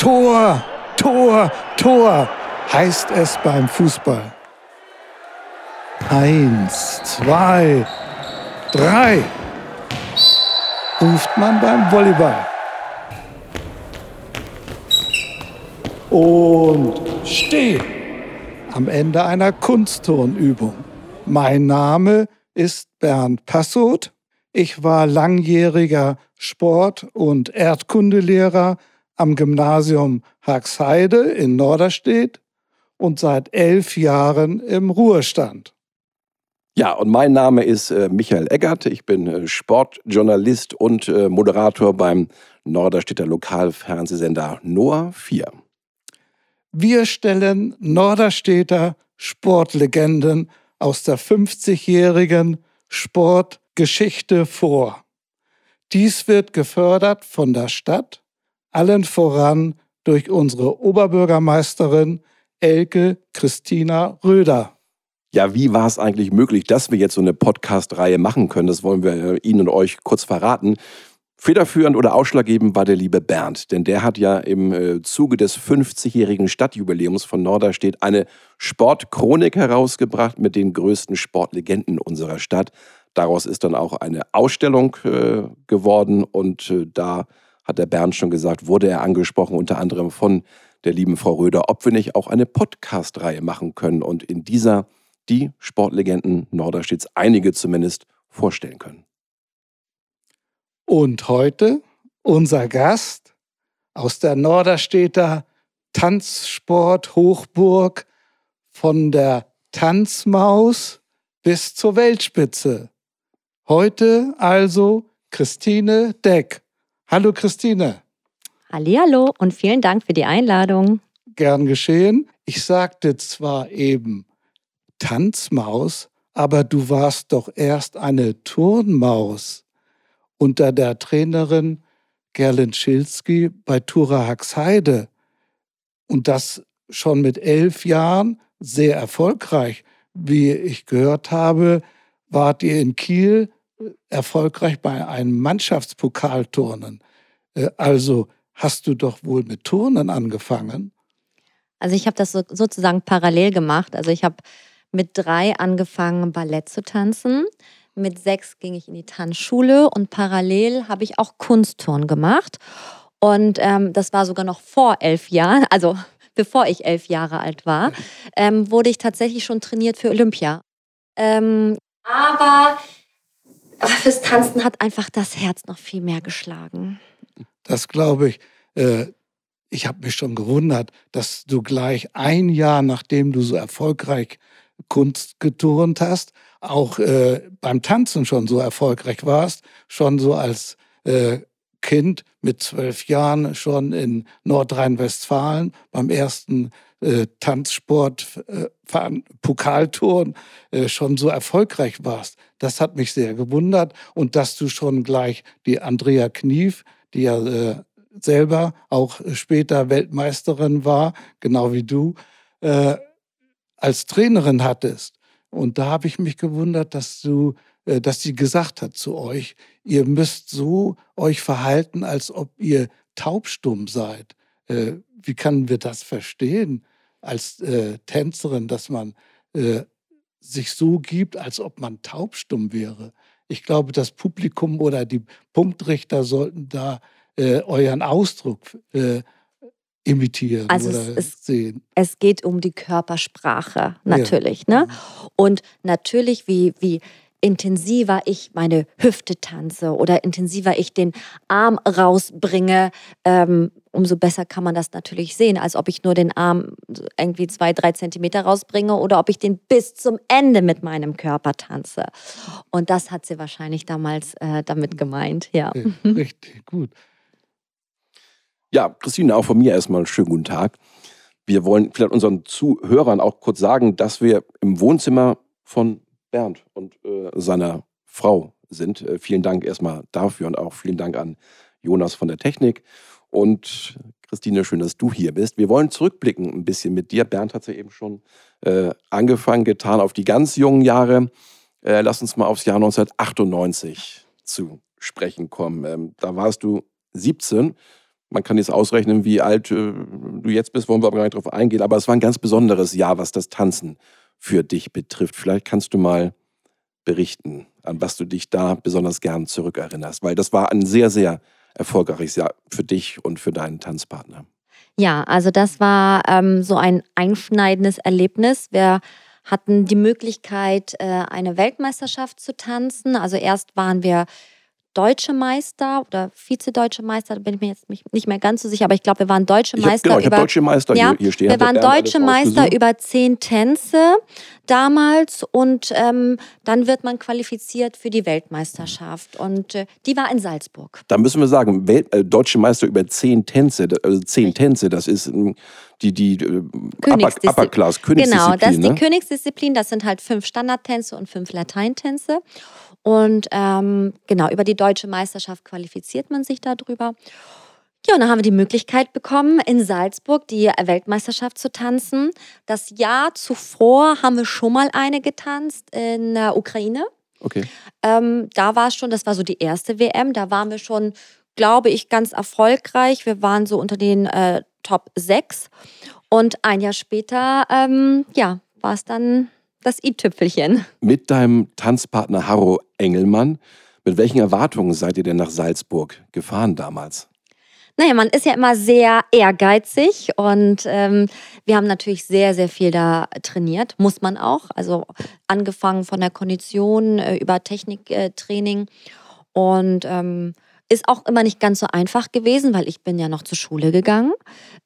Tor, Tor, Tor heißt es beim Fußball. Eins, zwei, drei ruft man beim Volleyball. Und steh am Ende einer Kunstturnübung. Mein Name ist Bernd Passoth. Ich war langjähriger Sport- und Erdkundelehrer am Gymnasium Haxheide in Norderstedt und seit elf Jahren im Ruhestand. Ja, und mein Name ist äh, Michael Eggert. Ich bin äh, Sportjournalist und äh, Moderator beim Norderstädter Lokalfernsehsender Noah 4. Wir stellen Norderstädter Sportlegenden aus der 50-jährigen Sportgeschichte vor. Dies wird gefördert von der Stadt, allen voran durch unsere Oberbürgermeisterin Elke Christina Röder. Ja, wie war es eigentlich möglich, dass wir jetzt so eine Podcast-Reihe machen können? Das wollen wir äh, Ihnen und euch kurz verraten. Federführend oder ausschlaggebend war der liebe Bernd, denn der hat ja im äh, Zuge des 50-jährigen Stadtjubiläums von Norderstedt eine Sportchronik herausgebracht mit den größten Sportlegenden unserer Stadt. Daraus ist dann auch eine Ausstellung äh, geworden und äh, da hat der Bernd schon gesagt, wurde er angesprochen, unter anderem von der lieben Frau Röder, ob wir nicht auch eine Podcast-Reihe machen können und in dieser die Sportlegenden Norderstedts einige zumindest vorstellen können. Und heute unser Gast aus der Norderstädter Tanzsport-Hochburg von der Tanzmaus bis zur Weltspitze. Heute also Christine Deck. Hallo Christine. Hallo und vielen Dank für die Einladung. Gern geschehen. Ich sagte zwar eben Tanzmaus, aber du warst doch erst eine Turnmaus unter der Trainerin Gerlin Schilski bei Tura Haxheide. Und das schon mit elf Jahren, sehr erfolgreich. Wie ich gehört habe, wart ihr in Kiel erfolgreich bei einem Mannschaftspokalturnen. Äh, also hast du doch wohl mit Turnen angefangen? Also ich habe das sozusagen parallel gemacht. Also ich habe mit drei angefangen, Ballett zu tanzen. Mit sechs ging ich in die Tanzschule und parallel habe ich auch Kunstturn gemacht. Und ähm, das war sogar noch vor elf Jahren, also bevor ich elf Jahre alt war, ähm, wurde ich tatsächlich schon trainiert für Olympia. Ähm, aber fürs Tanzen hat einfach das Herz noch viel mehr geschlagen. Das glaube ich. Äh, ich habe mich schon gewundert, dass du gleich ein Jahr, nachdem du so erfolgreich Kunst geturnt hast, auch äh, beim Tanzen schon so erfolgreich warst, schon so als äh, Kind mit zwölf Jahren schon in Nordrhein-Westfalen beim ersten äh, Tanzsport, äh, Pokalturn äh, schon so erfolgreich warst. Das hat mich sehr gewundert. Und dass du schon gleich die Andrea Knief, die ja äh, selber auch später Weltmeisterin war, genau wie du, äh, als Trainerin hattest. Und da habe ich mich gewundert, dass du, dass sie gesagt hat zu euch, ihr müsst so euch verhalten, als ob ihr taubstumm seid. Äh, wie können wir das verstehen als äh, Tänzerin, dass man sich so gibt, als ob man taubstumm wäre? Ich glaube, das Publikum oder die Punktrichter sollten da euren Ausdruck äh, imitieren also oder es, sehen. Es geht um die Körpersprache natürlich. Ja. Ne? Mhm. Und natürlich, wie, wie intensiver ich meine Hüfte tanze oder intensiver ich den Arm rausbringe, ähm, umso besser kann man das natürlich sehen, als ob ich nur den Arm irgendwie zwei, drei Zentimeter rausbringe oder ob ich den bis zum Ende mit meinem Körper tanze. Und das hat sie wahrscheinlich damals äh, damit gemeint, ja. Richtig, gut. Ja, Christine, auch von mir erstmal einen schönen guten Tag. Wir wollen vielleicht unseren Zuhörern auch kurz sagen, dass wir im Wohnzimmer von Bernd und äh, seiner Frau sind. Äh, vielen Dank erstmal dafür und auch vielen Dank an Jonas von der Technik. Und Christine, schön, dass du hier bist. Wir wollen zurückblicken ein bisschen mit dir. Bernd hat es ja eben schon äh, angefangen, getan auf die ganz jungen Jahre. Äh, lass uns mal aufs Jahr 1998 zu sprechen kommen. Ähm, da warst du 17 Man kann jetzt ausrechnen, wie alt äh, du jetzt bist, wollen wir aber gar nicht drauf eingehen. Aber es war ein ganz besonderes Jahr, was das Tanzen für dich betrifft. Vielleicht kannst du mal berichten, an was du dich da besonders gern zurückerinnerst. Weil das war ein sehr, sehr erfolgreiches Jahr für dich und für deinen Tanzpartner. Ja, also das war ähm, so ein einschneidendes Erlebnis. Wir hatten die Möglichkeit, äh, eine Weltmeisterschaft zu tanzen. Also erst waren wir deutsche Meister oder Vize-Deutsche Meister, da bin ich mir jetzt nicht mehr ganz so sicher, aber ich glaube, wir waren deutsche ich hab, Meister. Genau, ich habe deutsche Meister ja, hier, hier stehen. Wir waren deutsche Meister über zehn Tänze damals und ähm, dann wird man qualifiziert für die Weltmeisterschaft und äh, die war in Salzburg. Da müssen wir sagen, Welt, äh, deutsche Meister über zehn Tänze, also zehn Tänze, das ist ähm, die, die äh, Königsdiszi Upper, Upper Class, Königsdisziplin. Genau, das ist die ne? Königsdisziplin, das sind halt fünf Standardtänze und fünf Lateintänze. Und ähm, genau, über die deutsche Meisterschaft qualifiziert man sich darüber. Ja, und dann haben wir die Möglichkeit bekommen, in Salzburg die Weltmeisterschaft zu tanzen. Das Jahr zuvor haben wir schon mal eine getanzt in der Ukraine. Okay. Ähm, da war es schon, das war so die erste WM, da waren wir schon, glaube ich, ganz erfolgreich. Wir waren so unter den äh, Top 6. Und ein Jahr später, ähm, ja, war es dann das i-Tüpfelchen. Mit deinem Tanzpartner Harro Engelmann, mit welchen Erwartungen seid ihr denn nach Salzburg gefahren damals? Naja, man ist ja immer sehr ehrgeizig und ähm, wir haben natürlich sehr, sehr viel da trainiert, muss man auch. Also angefangen von der Kondition äh, über Techniktraining. Äh, und ähm, ist auch immer nicht ganz so einfach gewesen, weil ich bin ja noch zur Schule gegangen.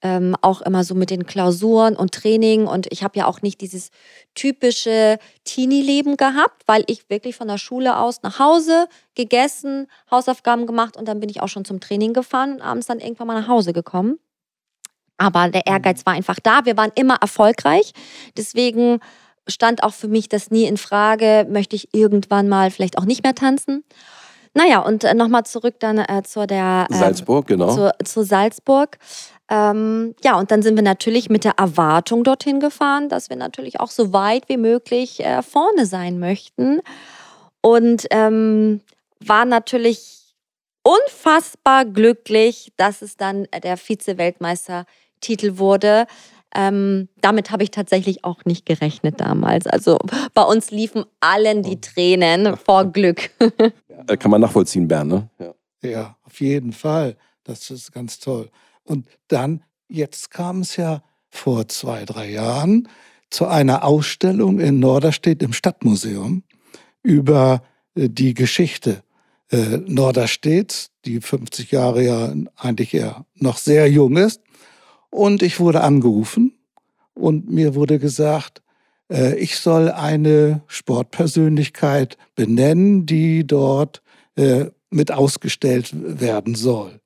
Ähm, auch immer so mit den Klausuren und Training. Und ich habe ja auch nicht dieses typische Teenie-Leben gehabt, weil ich wirklich von der Schule aus nach Hause gegessen, Hausaufgaben gemacht und dann bin ich auch schon zum Training gefahren und abends dann irgendwann mal nach Hause gekommen. Aber der Ehrgeiz war einfach da. Wir waren immer erfolgreich. Deswegen stand auch für mich das nie in Frage, möchte ich irgendwann mal vielleicht auch nicht mehr tanzen. Naja, und äh, nochmal zurück dann äh, zu der äh, Salzburg, genau. Zu, zu Salzburg. Ähm, ja, und dann sind wir natürlich mit der Erwartung dorthin gefahren, dass wir natürlich auch so weit wie möglich äh, vorne sein möchten. Und ähm, war natürlich unfassbar glücklich, dass es dann der Vize-Weltmeister-Titel wurde. Ähm, damit habe ich tatsächlich auch nicht gerechnet damals. Also bei uns liefen allen die Tränen vor Glück. ja, kann man nachvollziehen, Bernd, ne? Ja. ja, auf jeden Fall. Das ist ganz toll. Und dann, jetzt kam es ja vor zwei, drei Jahren zu einer Ausstellung in Norderstedt im Stadtmuseum über äh, die Geschichte äh, Norderstedts, die 50 Jahre ja eigentlich ja noch sehr jung ist. Und ich wurde angerufen und mir wurde gesagt, äh, ich soll eine Sportpersönlichkeit benennen, die dort äh, mit ausgestellt werden soll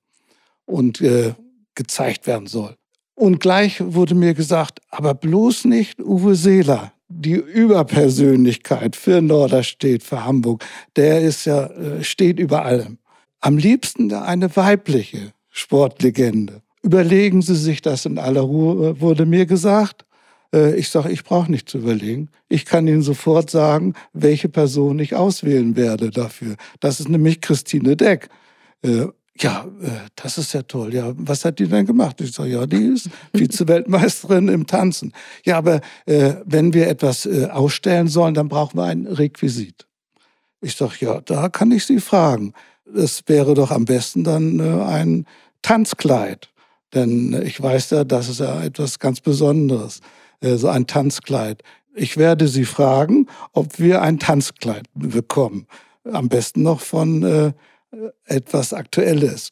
und äh, gezeigt werden soll. Und gleich wurde mir gesagt, aber bloß nicht Uwe Seeler, die Überpersönlichkeit für Norderstedt, für Hamburg. Der ist ja, äh, steht über allem. Am liebsten eine weibliche Sportlegende. Überlegen Sie sich das in aller Ruhe, wurde mir gesagt. Äh, ich sage, ich brauche nicht zu überlegen. Ich kann Ihnen sofort sagen, welche Person ich auswählen werde dafür. Das ist nämlich Christine Deck. Äh, ja, äh, das ist ja toll. Ja, was hat die denn gemacht? Ich sage, ja, die ist Vize-Weltmeisterin im Tanzen. Ja, aber wenn wir etwas ausstellen sollen, dann brauchen wir ein Requisit. Ich sage, ja, da kann ich Sie fragen. Es wäre doch am besten dann ein Tanzkleid. Denn ich weiß ja, das ist ja etwas ganz Besonderes, so ein Tanzkleid. Ich werde Sie fragen, ob wir ein Tanzkleid bekommen. Am besten noch von äh, etwas Aktuelles.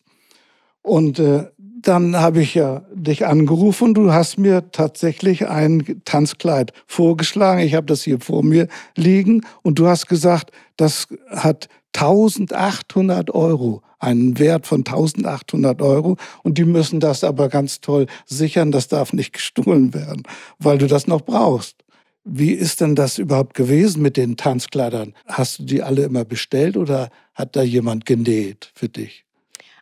Und äh, dann habe ich ja dich angerufen. Du hast mir tatsächlich ein Tanzkleid vorgeschlagen. Ich habe das hier vor mir liegen. Und du hast gesagt, das hat 1800 Euro, einen Wert von 1800 Euro. Und die müssen das aber ganz toll sichern. Das darf nicht gestohlen werden, weil du das noch brauchst. Wie ist denn das überhaupt gewesen mit den Tanzkleidern? Hast du die alle immer bestellt oder hat da jemand genäht für dich?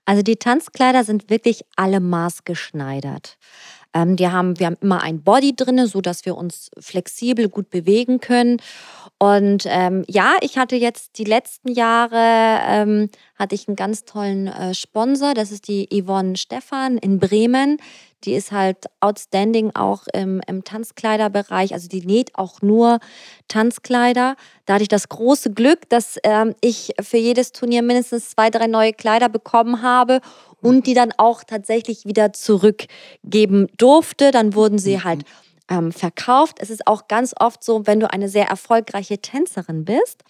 Also die Tanzkleider sind wirklich alle maßgeschneidert. Ähm, die haben, wir haben immer ein Body drin, so dass wir uns flexibel gut bewegen können. Und ähm, ja, ich hatte jetzt die letzten Jahre, ähm, hatte ich einen ganz tollen äh, Sponsor, das ist die Yvonne Stephan in Bremen. Die ist halt outstanding auch im, im Tanzkleiderbereich. Also die näht auch nur Tanzkleider. Da hatte ich das große Glück, dass ähm, ich für jedes Turnier mindestens zwei, drei neue Kleider bekommen habe und die dann auch tatsächlich wieder zurückgeben durfte. Dann wurden sie mhm. halt ähm, verkauft. Es ist auch ganz oft so, wenn du eine sehr erfolgreiche Tänzerin bist,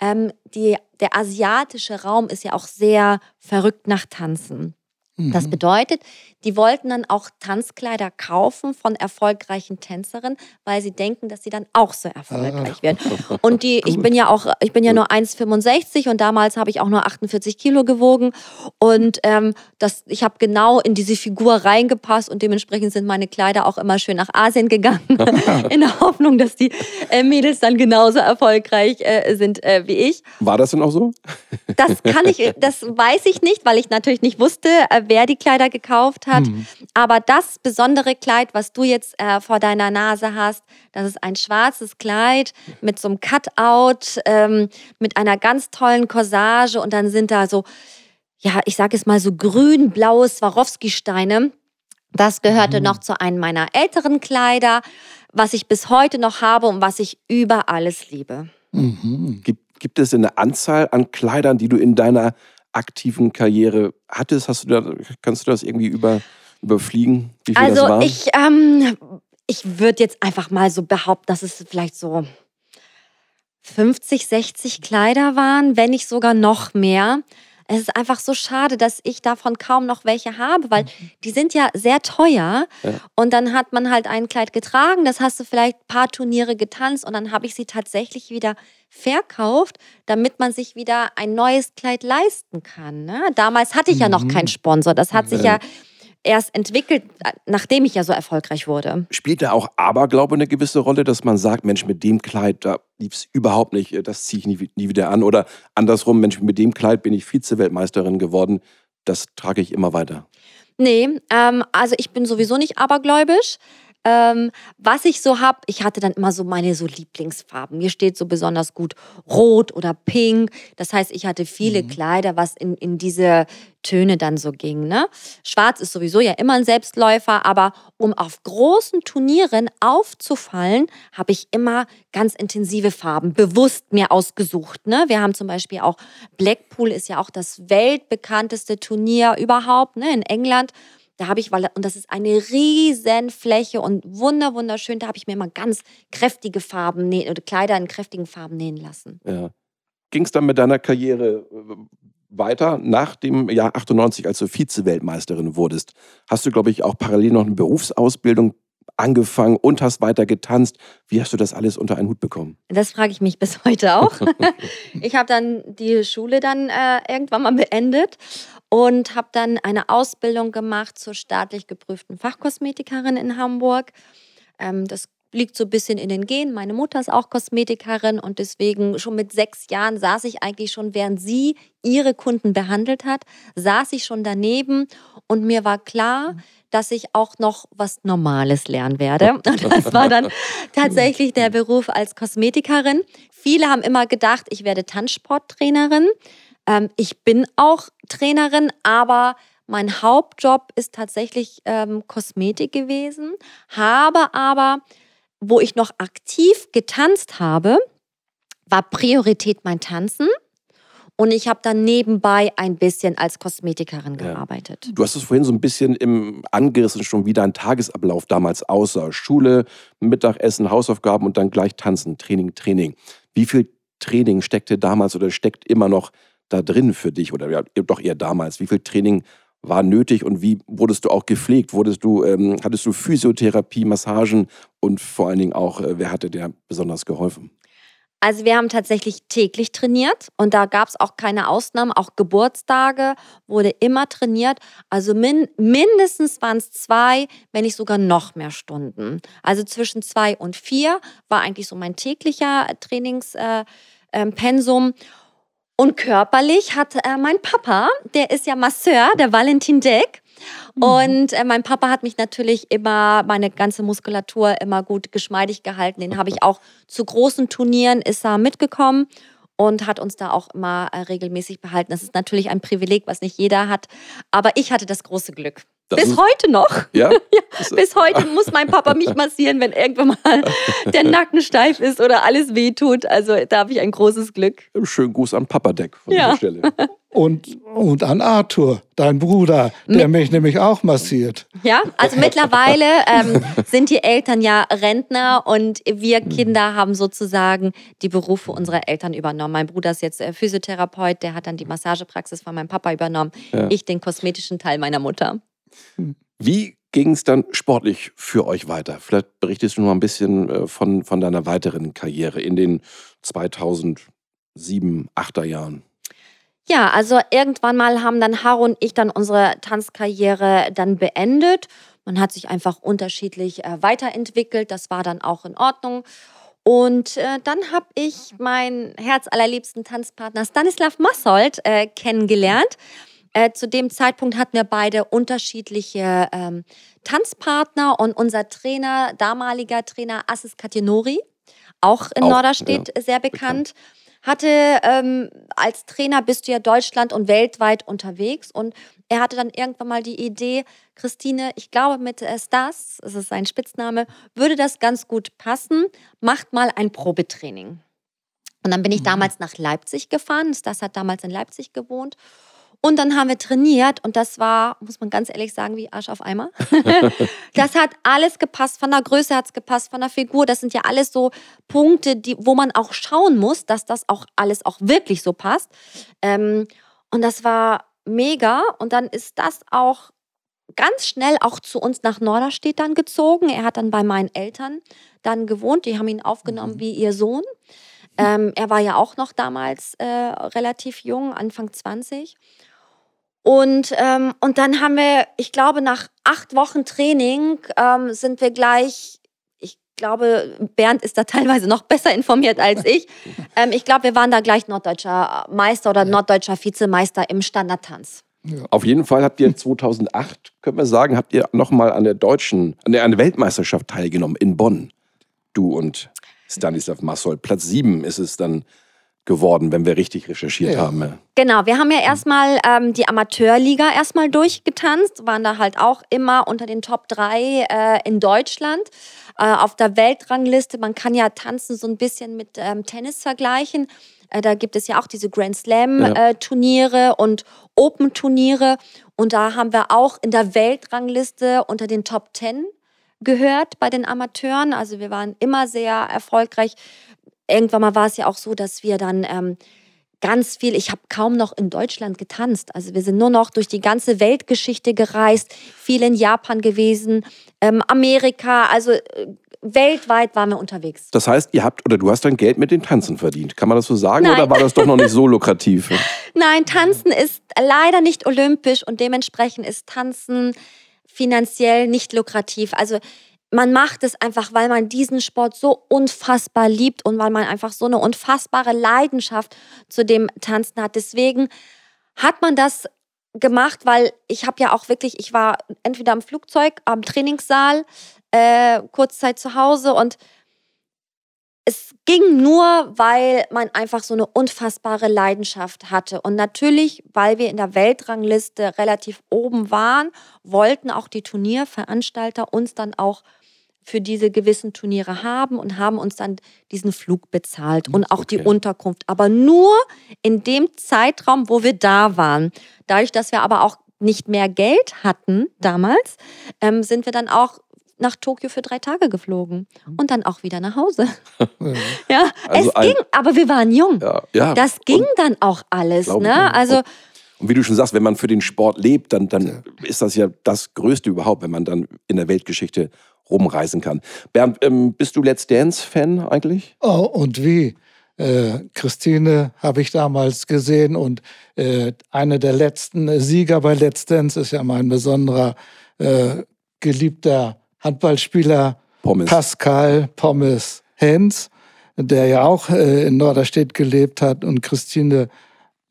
ähm, die, der asiatische Raum ist ja auch sehr verrückt nach Tanzen. Das mhm. bedeutet, die wollten dann auch Tanzkleider kaufen von erfolgreichen Tänzerinnen, weil sie denken, dass sie dann auch so erfolgreich werden. Und die, ich bin ja auch, ich bin ja nur 1,65 und damals habe ich auch nur 48 Kilo gewogen. Und ähm, das, ich habe genau in diese Figur reingepasst und dementsprechend sind meine Kleider auch immer schön nach Asien gegangen, in der Hoffnung, dass die äh, Mädels dann genauso erfolgreich äh, sind äh, wie ich. War das denn auch so? Das kann ich, das weiß ich nicht, weil ich natürlich nicht wusste, äh, wer die Kleider gekauft hat. Mhm. Aber das besondere Kleid, was du jetzt äh, vor deiner Nase hast, das ist ein schwarzes Kleid mit so einem Cutout, ähm, mit einer ganz tollen Corsage und dann sind da so, ja, ich sage es mal so grün-blaue Swarovski-Steine. Das gehörte mhm. noch zu einem meiner älteren Kleider, was ich bis heute noch habe und was ich über alles liebe. Mhm. Gibt, gibt es eine Anzahl an Kleidern, die du in deiner aktiven Karriere hattest? Hast du da, kannst du das irgendwie über, überfliegen? Also das war? ich, ähm, ich würde jetzt einfach mal so behaupten, dass es vielleicht so 50, 60 Kleider waren, wenn nicht sogar noch mehr. Es ist einfach so schade, dass ich davon kaum noch welche habe, weil mhm. die sind ja sehr teuer. Ja. Und dann hat man halt ein Kleid getragen, das hast du vielleicht ein paar Turniere getanzt und dann habe ich sie tatsächlich wieder verkauft, damit man sich wieder ein neues Kleid leisten kann. Ne? Damals hatte ich ja noch keinen mhm. Sponsor. Das hat sich ja erst entwickelt, nachdem ich ja so erfolgreich wurde. Spielt da auch Aberglaube eine gewisse Rolle, dass man sagt, Mensch, mit dem Kleid, da lief es überhaupt nicht, das ziehe ich nie, nie, wieder an. Oder andersrum, Mensch, mit dem Kleid bin ich Vize-Weltmeisterin geworden, das trage ich immer weiter. Nee, ähm, also ich bin sowieso nicht abergläubisch. Ähm, was ich so habe, ich hatte dann immer so meine so Lieblingsfarben. Mir steht so besonders gut Rot oder Pink. Das heißt, ich hatte viele mhm. Kleider, was in, in diese Töne dann so ging. Ne? Schwarz ist sowieso ja immer ein Selbstläufer, aber um auf großen Turnieren aufzufallen, habe ich immer ganz intensive Farben bewusst mir ausgesucht. Ne? Wir haben zum Beispiel auch Blackpool ist ja auch das weltbekannteste Turnier überhaupt ne? in England. Da habe ich, weil, und das ist eine riesen Fläche und wunder, wunderschön, da habe ich mir immer ganz kräftige Farben nähen, oder Kleider in kräftigen Farben nähen lassen. Ja. Ging es dann mit deiner Karriere äh, weiter nach dem Jahr 98, als du Vize-Weltmeisterin wurdest? Hast du, glaube ich, auch parallel noch eine Berufsausbildung angefangen und hast weiter getanzt. Wie hast du das alles unter einen Hut bekommen? Das frage ich mich bis heute auch. ich habe dann die Schule dann äh, irgendwann mal beendet und habe dann eine Ausbildung gemacht zur staatlich geprüften Fachkosmetikerin in Hamburg. Ähm, das liegt so ein bisschen in den Genen. Meine Mutter ist auch Kosmetikerin und deswegen schon mit sechs Jahren saß ich eigentlich schon, während sie ihre Kunden behandelt hat, saß ich schon daneben und mir war klar, dass ich auch noch was Normales lernen werde. Und das war dann tatsächlich der Beruf als Kosmetikerin. Viele haben immer gedacht, ich werde Tanzsporttrainerin. Ähm, ich bin auch Trainerin, aber mein Hauptjob ist tatsächlich ähm, Kosmetik gewesen, habe aber, wo ich noch aktiv getanzt habe, war Priorität mein Tanzen. Und ich habe dann nebenbei ein bisschen als Kosmetikerin ja. gearbeitet. Du hast es vorhin so ein bisschen im angerissen, schon wie dein Tagesablauf damals aussah. Schule, Mittagessen, Hausaufgaben und dann gleich Tanzen, Training, Training. Wie viel Training steckte damals oder steckt immer noch da drin für dich oder ja, doch eher damals? Wie viel Training war nötig und wie wurdest du auch gepflegt? Wurdest du, ähm, hattest du Physiotherapie, Massagen und vor allen Dingen auch, äh, wer hatte dir besonders geholfen? Also wir haben tatsächlich täglich trainiert und da gab es auch keine Ausnahmen. Auch Geburtstage wurde immer trainiert. Also min mindestens waren es zwei, wenn nicht sogar noch mehr Stunden. Also zwischen zwei und vier war eigentlich so mein täglicher Trainingspensum. Äh, ähm, und körperlich hat äh, mein Papa, der ist ja Masseur, der Valentin Deck, Mhm. Und äh, mein Papa hat mich natürlich immer, meine ganze Muskulatur immer gut geschmeidig gehalten. Den habe ich auch zu großen Turnieren, ist er mitgekommen und hat uns da auch immer äh, regelmäßig behalten. Das ist natürlich ein Privileg, was nicht jeder hat. Aber ich hatte das große Glück. Das bis heute noch. Ja? ja? Bis heute muss mein Papa mich massieren, wenn irgendwann mal der Nacken steif ist oder alles wehtut. Also da habe ich ein großes Glück. Schönen Gruß an Papa Deck von ja. dieser Stelle. Und, und an Arthur, dein Bruder, der Mit mich nämlich auch massiert. Ja, also mittlerweile ähm, sind die Eltern ja Rentner und wir Kinder haben sozusagen die Berufe unserer Eltern übernommen. Mein Bruder ist jetzt äh, Physiotherapeut, der hat dann die Massagepraxis von meinem Papa übernommen. Ja. Ich den kosmetischen Teil meiner Mutter. Wie ging es dann sportlich für euch weiter? Vielleicht berichtest du noch ein bisschen äh, von, von deiner weiteren Karriere in den 2007, 2008er Jahren. Ja, also irgendwann mal haben dann Haro und ich dann unsere Tanzkarriere dann beendet. Man hat sich einfach unterschiedlich äh, weiterentwickelt. Das war dann auch in Ordnung. Und äh, dann habe ich meinen herzallerliebsten Tanzpartner Stanislav Massold äh, kennengelernt. Äh, zu dem Zeitpunkt hatten wir beide unterschiedliche ähm, Tanzpartner und unser Trainer, damaliger Trainer Assis Katinori, auch in auch, Norderstedt ja, sehr bekannt. bekannt hatte ähm, als Trainer bist du ja Deutschland und weltweit unterwegs und er hatte dann irgendwann mal die Idee, Christine, ich glaube mit äh, Stas, das ist sein Spitzname, würde das ganz gut passen, macht mal ein Probetraining. Und dann bin ich mhm. damals nach Leipzig gefahren. Stas hat damals in Leipzig gewohnt und dann haben wir trainiert und das war, muss man ganz ehrlich sagen, wie Arsch auf Eimer. das hat alles gepasst, von der Größe hat es gepasst, von der Figur. Das sind ja alles so Punkte, die, wo man auch schauen muss, dass das auch alles auch wirklich so passt. Ähm, und das war mega. Und dann ist das auch ganz schnell auch zu uns nach Norderstedt dann gezogen. Er hat dann bei meinen Eltern dann gewohnt. Die haben ihn aufgenommen mhm. wie ihr Sohn. Ähm, er war ja auch noch damals äh, relativ jung, Anfang 20. Und, ähm, und dann haben wir, ich glaube, nach acht Wochen Training ähm, sind wir gleich, ich glaube, Bernd ist da teilweise noch besser informiert als ich. Ähm, ich glaube, wir waren da gleich norddeutscher Meister oder norddeutscher Vizemeister im Standardtanz. Ja. Auf jeden Fall habt ihr 2008, können wir sagen, habt ihr nochmal an der deutschen, an der, an der Weltmeisterschaft teilgenommen in Bonn. Du und Stanislav Massol. Platz sieben ist es dann geworden, wenn wir richtig recherchiert ja. haben. Genau, wir haben ja erstmal ähm, die Amateurliga erstmal durchgetanzt, waren da halt auch immer unter den Top 3 äh, in Deutschland. Äh, auf der Weltrangliste, man kann ja tanzen so ein bisschen mit ähm, Tennis vergleichen. Äh, da gibt es ja auch diese Grand Slam-Turniere ja. Äh, und Open-Turniere. Und da haben wir auch in der Weltrangliste unter den Top 10 gehört bei den Amateuren. Also wir waren immer sehr erfolgreich irgendwann mal war es ja auch so, dass wir dann ähm, ganz viel, ich habe kaum noch in Deutschland getanzt. Also wir sind nur noch durch die ganze Weltgeschichte gereist, viel in Japan gewesen, ähm, Amerika, also äh, weltweit waren wir unterwegs. Das heißt, ihr habt oder du hast dein Geld mit dem Tanzen verdient. Kann man das so sagen Nein. oder war das doch noch nicht so lukrativ? Nein, Tanzen ist leider nicht olympisch und dementsprechend ist Tanzen finanziell nicht lukrativ. Also man macht es einfach, weil man diesen Sport so unfassbar liebt und weil man einfach so eine unfassbare Leidenschaft zu dem Tanzen hat. Deswegen hat man das gemacht, weil ich habe ja auch wirklich, ich war entweder am Flugzeug, am Trainingssaal, äh, Kurzzeit zu Hause und es ging nur, weil man einfach so eine unfassbare Leidenschaft hatte. Und natürlich, weil wir in der Weltrangliste relativ oben waren, wollten auch die Turnierveranstalter uns dann auch für diese gewissen Turniere haben und haben uns dann diesen Flug bezahlt und auch okay. die Unterkunft. Aber nur in dem Zeitraum, wo wir da waren. Dadurch, dass wir aber auch nicht mehr Geld hatten damals, ähm, sind wir dann auch nach Tokio für drei Tage geflogen und dann auch wieder nach Hause. ja, also es ging, aber wir waren jung. Ja, ja. Das ging dann auch alles. Ne? Also und wie du schon sagst, wenn man für den Sport lebt, dann, dann ist das ja das Größte überhaupt, wenn man dann in der Weltgeschichte rumreisen kann. Bernd, ähm, bist du Let's Dance-Fan eigentlich? Oh, und wie? Äh, Christine habe ich damals gesehen und äh, eine der letzten Sieger bei Let's Dance ist ja mein besonderer äh, geliebter Handballspieler Pommes. Pascal Pommes Hens, der ja auch äh, in Norderstedt gelebt hat und Christine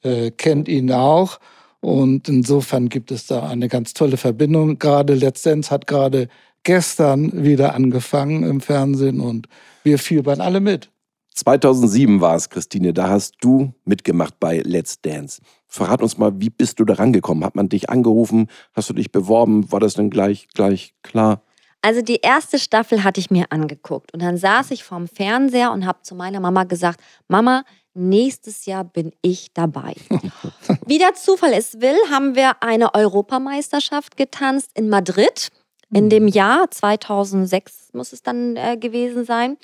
äh, kennt ihn auch. Und insofern gibt es da eine ganz tolle Verbindung. Gerade Let's hat gerade gestern wieder angefangen im Fernsehen und wir fiebern alle mit. 2007 war es, Christine, da hast du mitgemacht bei Let's Dance. Verrat uns mal, wie bist du da rangekommen? Hat man dich angerufen? Hast du dich beworben? War das dann gleich, gleich klar? Also die erste Staffel hatte ich mir angeguckt und dann saß ich vorm Fernseher und habe zu meiner Mama gesagt, Mama, nächstes Jahr bin ich dabei. Wie der Zufall es will, haben wir eine Europameisterschaft getanzt in Madrid in dem Jahr 2006 muss es dann äh, gewesen sein.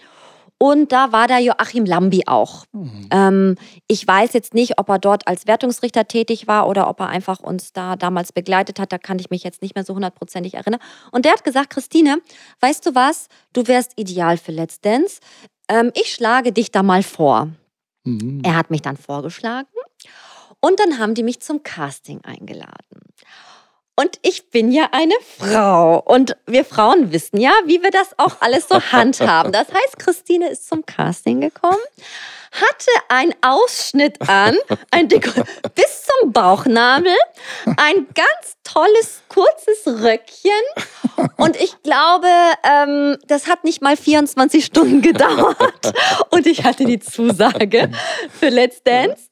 Und da war der Joachim Lambi auch. Mhm. Ähm, ich weiß jetzt nicht, ob er dort als Wertungsrichter tätig war oder ob er einfach uns da damals begleitet hat. Da kann ich mich jetzt nicht mehr so hundertprozentig erinnern. Und der hat gesagt, Christine, weißt du was? Du wärst ideal für Let's Dance. Ähm, ich schlage dich da mal vor. Mhm. Er hat mich dann vorgeschlagen. Und dann haben die mich zum Casting eingeladen. Und ich bin ja eine Frau. Und wir Frauen wissen ja, wie wir das auch alles so handhaben. Das heißt, Christine ist zum Casting gekommen, hatte einen Ausschnitt an, ein Deko bis zum Bauchnabel, ein ganz tolles, kurzes Röckchen. Und ich glaube, ähm, das hat nicht mal 24 Stunden gedauert. Und ich hatte die Zusage für Let's Dance.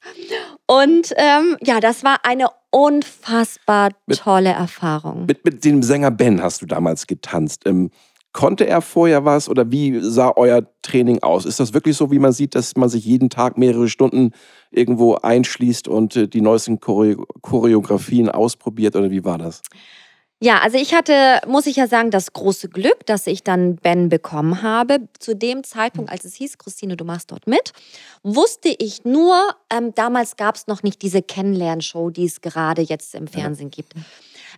Und ähm, ja, das war eine unfassbar tolle mit, Erfahrung. Mit, mit dem Sänger Ben hast du damals getanzt. Ähm, konnte er vorher was oder wie sah euer Training aus? Ist das wirklich so, wie man sieht, dass man sich jeden Tag mehrere Stunden irgendwo einschließt und äh, die neuesten Choreografien ausprobiert oder wie war das? Ja, also ich hatte, muss ich ja sagen, das große Glück, dass ich dann Ben bekommen habe. Zu dem Zeitpunkt, als es hieß, Christine, du machst dort mit, wusste ich nur, ähm, damals gab es noch nicht diese Kennenlernshow, die es gerade jetzt im Fernsehen gibt.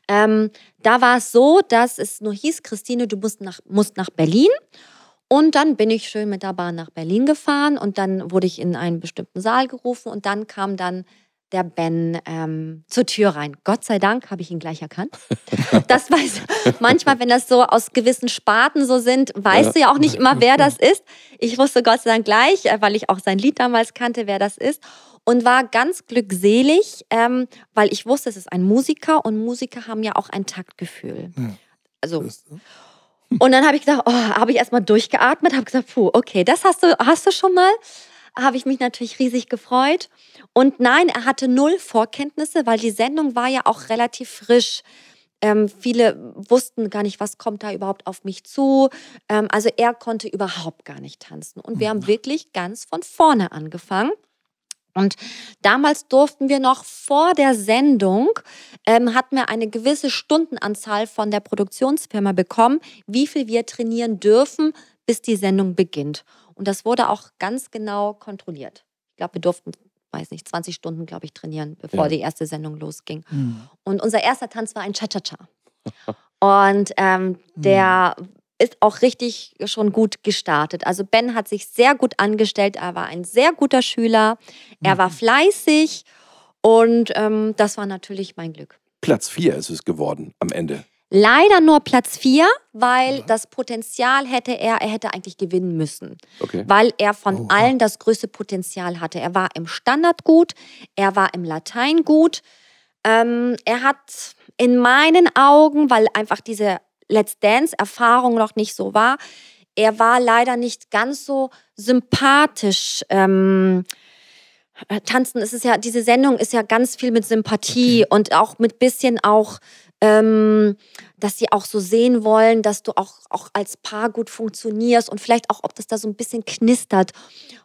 Ähm, da war es so, dass es nur hieß, Christine, du musst nach, musst nach Berlin. Und dann bin ich schön mit der Bahn nach Berlin gefahren und dann wurde ich in einen bestimmten Saal gerufen und dann kam dann der Ben ähm, zur Tür rein. Gott sei Dank habe ich ihn gleich erkannt. Das weiß manchmal, wenn das so aus gewissen Sparten so sind, weißt ja. du ja auch nicht immer, wer das ist. Ich wusste Gott sei Dank gleich, äh, weil ich auch sein Lied damals kannte, wer das ist. Und war ganz glückselig, ähm, weil ich wusste, es ist ein Musiker und Musiker haben ja auch ein Taktgefühl. Ja. Also. Und dann habe ich gesagt, oh, habe ich erstmal durchgeatmet, habe gesagt, puh, okay, das hast du, hast du schon mal habe ich mich natürlich riesig gefreut. Und nein, er hatte null Vorkenntnisse, weil die Sendung war ja auch relativ frisch. Ähm, viele wussten gar nicht, was kommt da überhaupt auf mich zu. Ähm, also er konnte überhaupt gar nicht tanzen. Und wir haben mhm. wirklich ganz von vorne angefangen. Und damals durften wir noch vor der Sendung, ähm, hatten wir eine gewisse Stundenanzahl von der Produktionsfirma bekommen, wie viel wir trainieren dürfen, bis die Sendung beginnt. Und das wurde auch ganz genau kontrolliert. Ich glaube, wir durften, weiß nicht, 20 Stunden, glaube ich, trainieren, bevor ja. die erste Sendung losging. Mhm. Und unser erster Tanz war ein Cha-Cha-Cha. Und ähm, der mhm. ist auch richtig schon gut gestartet. Also Ben hat sich sehr gut angestellt. Er war ein sehr guter Schüler. Er war mhm. fleißig. Und ähm, das war natürlich mein Glück. Platz 4 ist es geworden am Ende. Leider nur Platz 4, weil das Potenzial hätte er, er hätte eigentlich gewinnen müssen. Okay. Weil er von Oha. allen das größte Potenzial hatte. Er war im Standard gut, er war im Latein gut. Ähm, er hat in meinen Augen, weil einfach diese Let's Dance-Erfahrung noch nicht so war, er war leider nicht ganz so sympathisch. Ähm, äh, Tanzen ist es ja, diese Sendung ist ja ganz viel mit Sympathie okay. und auch mit bisschen auch ähm, dass sie auch so sehen wollen, dass du auch, auch als Paar gut funktionierst und vielleicht auch, ob das da so ein bisschen knistert.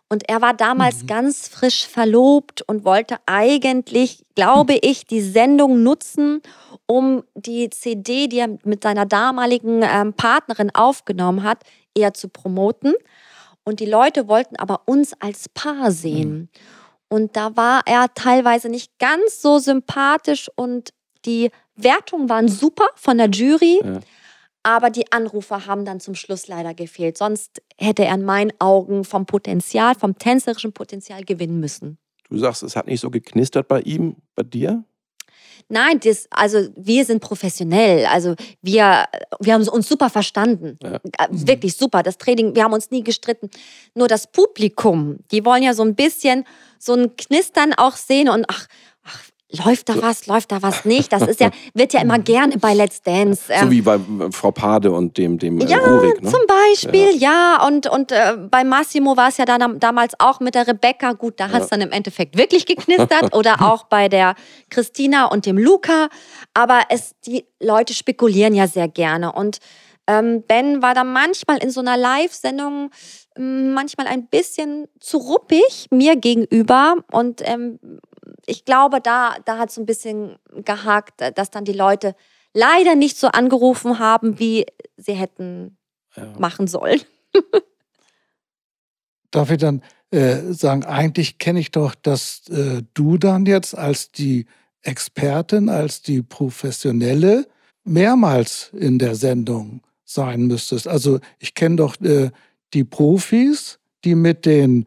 Und er war damals mhm. ganz frisch verlobt und wollte eigentlich, glaube ich, die Sendung nutzen, um die CD, die er mit seiner damaligen ähm, Partnerin aufgenommen hat, eher zu promoten. Und die Leute wollten aber uns als Paar sehen. Mhm. Und da war er teilweise nicht ganz so sympathisch und die Wertungen waren super von der Jury, ja. aber die Anrufer haben dann zum Schluss leider gefehlt. Sonst hätte er in meinen Augen vom Potenzial, vom tänzerischen Potenzial gewinnen müssen. Du sagst, es hat nicht so geknistert bei ihm, bei dir? Nein, das, also wir sind professionell. Also wir, wir haben uns super verstanden. Ja. Äh, wirklich super. Das Training, wir haben uns nie gestritten. Nur das Publikum, die wollen ja so ein bisschen so ein Knistern auch sehen und ach, ach läuft da was, läuft da was nicht. Das ist ja, wird ja immer gerne bei Let's Dance. so ähm, wie bei äh, Frau Pade und dem, dem äh, ja, Rurik, ne? zum Beispiel, ja. ja. Und, und äh, bei Massimo war es ja dann damals auch mit der Rebecca. Gut, da hat es dann im Endeffekt wirklich geknistert. Oder auch bei der Christina und dem Luca. Aber es, die Leute spekulieren ja sehr gerne. Und ähm, Ben war da manchmal in so einer Live-Sendung hm, manchmal ein bisschen zu ruppig mir gegenüber und ähm, ich glaube, da, da hat es ein bisschen gehakt, dass dann die Leute leider nicht so angerufen haben, wie sie hätten ja. machen sollen. Darf ich dann äh, sagen, eigentlich kenne ich doch, dass äh, du dann jetzt als die Expertin, als die Professionelle mehrmals in der Sendung sein müsstest. Also ich kenne doch äh, die Profis, die mit den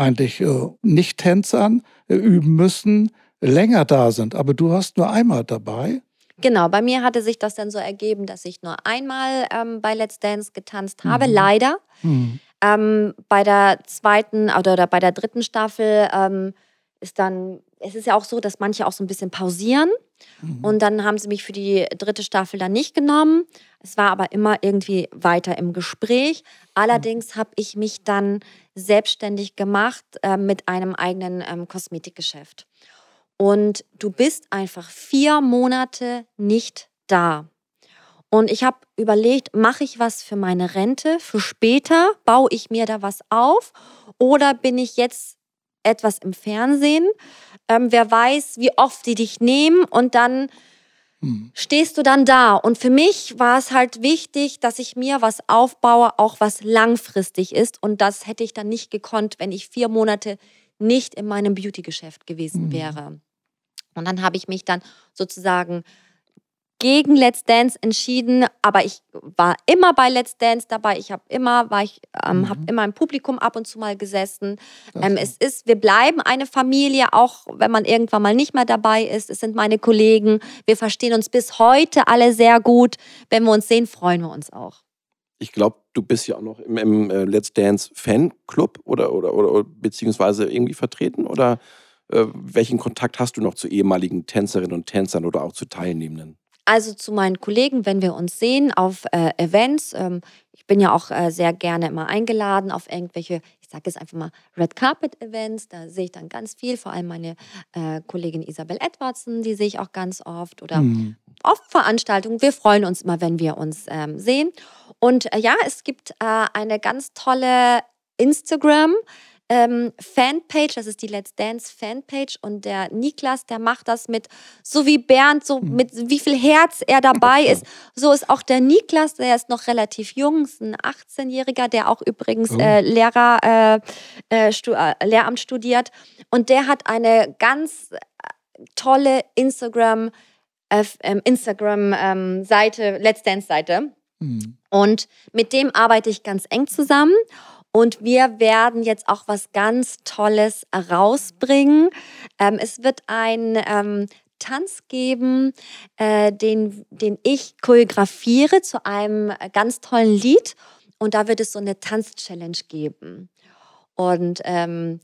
eigentlich äh, Nicht-Tänzern äh, üben müssen, länger da sind. Aber du hast nur einmal dabei. Genau, bei mir hatte sich das dann so ergeben, dass ich nur einmal ähm, bei Let's Dance getanzt habe, mhm. leider. Mhm. Ähm, bei der zweiten oder, oder, bei der dritten Staffel ähm, ist dann, es ist ja auch so, dass manche auch so ein bisschen pausieren. Mhm. Und dann haben sie mich für die dritte Staffel dann nicht genommen. Es war aber immer irgendwie weiter im Gespräch. Allerdings habe ich mich dann selbstständig gemacht äh, mit einem eigenen ähm, Kosmetikgeschäft. Und du bist einfach vier Monate nicht da. Und ich habe überlegt, mache ich was für meine Rente, für später, baue ich mir da was auf oder bin ich jetzt etwas im Fernsehen? Ähm, wer weiß, wie oft die dich nehmen und dann hm. stehst du dann da. Und für mich war es halt wichtig, dass ich mir was aufbaue, auch was langfristig ist. Und das hätte ich dann nicht gekonnt, wenn ich vier Monate nicht in meinem Beauty-Geschäft gewesen hm. wäre. Und dann habe ich mich dann sozusagen gegen Let's Dance entschieden, aber ich war immer bei Let's Dance dabei. Ich habe immer, war ich, ähm, mhm. habe immer im Publikum ab und zu mal gesessen. Ähm, es ist, wir bleiben eine Familie, auch wenn man irgendwann mal nicht mehr dabei ist. Es sind meine Kollegen. Wir verstehen uns bis heute alle sehr gut. Wenn wir uns sehen, freuen wir uns auch. Ich glaube, du bist ja auch noch im, im äh, Let's Dance Fanclub oder, oder, oder beziehungsweise irgendwie vertreten oder äh, welchen Kontakt hast du noch zu ehemaligen Tänzerinnen und Tänzern oder auch zu Teilnehmenden? Also zu meinen Kollegen, wenn wir uns sehen auf äh, Events. Ähm, ich bin ja auch äh, sehr gerne immer eingeladen auf irgendwelche, ich sage jetzt einfach mal Red Carpet Events. Da sehe ich dann ganz viel, vor allem meine äh, Kollegin Isabel Edwardson, die sehe ich auch ganz oft oder mhm. oft Veranstaltungen. Wir freuen uns immer, wenn wir uns ähm, sehen. Und äh, ja, es gibt äh, eine ganz tolle Instagram ähm, Fanpage, das ist die Let's Dance Fanpage und der Niklas, der macht das mit, so wie Bernd, so hm. mit wie viel Herz er dabei ist. So ist auch der Niklas, der ist noch relativ jung, ist ein 18-Jähriger, der auch übrigens oh. äh, Lehrer, äh, äh, stu äh, Lehramt studiert und der hat eine ganz äh, tolle Instagram, äh, ähm, Instagram ähm, Seite, Let's Dance Seite. Mhm. Und mit dem arbeite ich ganz eng zusammen. Und wir werden jetzt auch was ganz Tolles rausbringen. Ähm, es wird ein ähm, Tanz geben, äh, den, den ich choreografiere zu einem ganz tollen Lied. Und da wird es so eine Tanz-Challenge geben. Und ähm,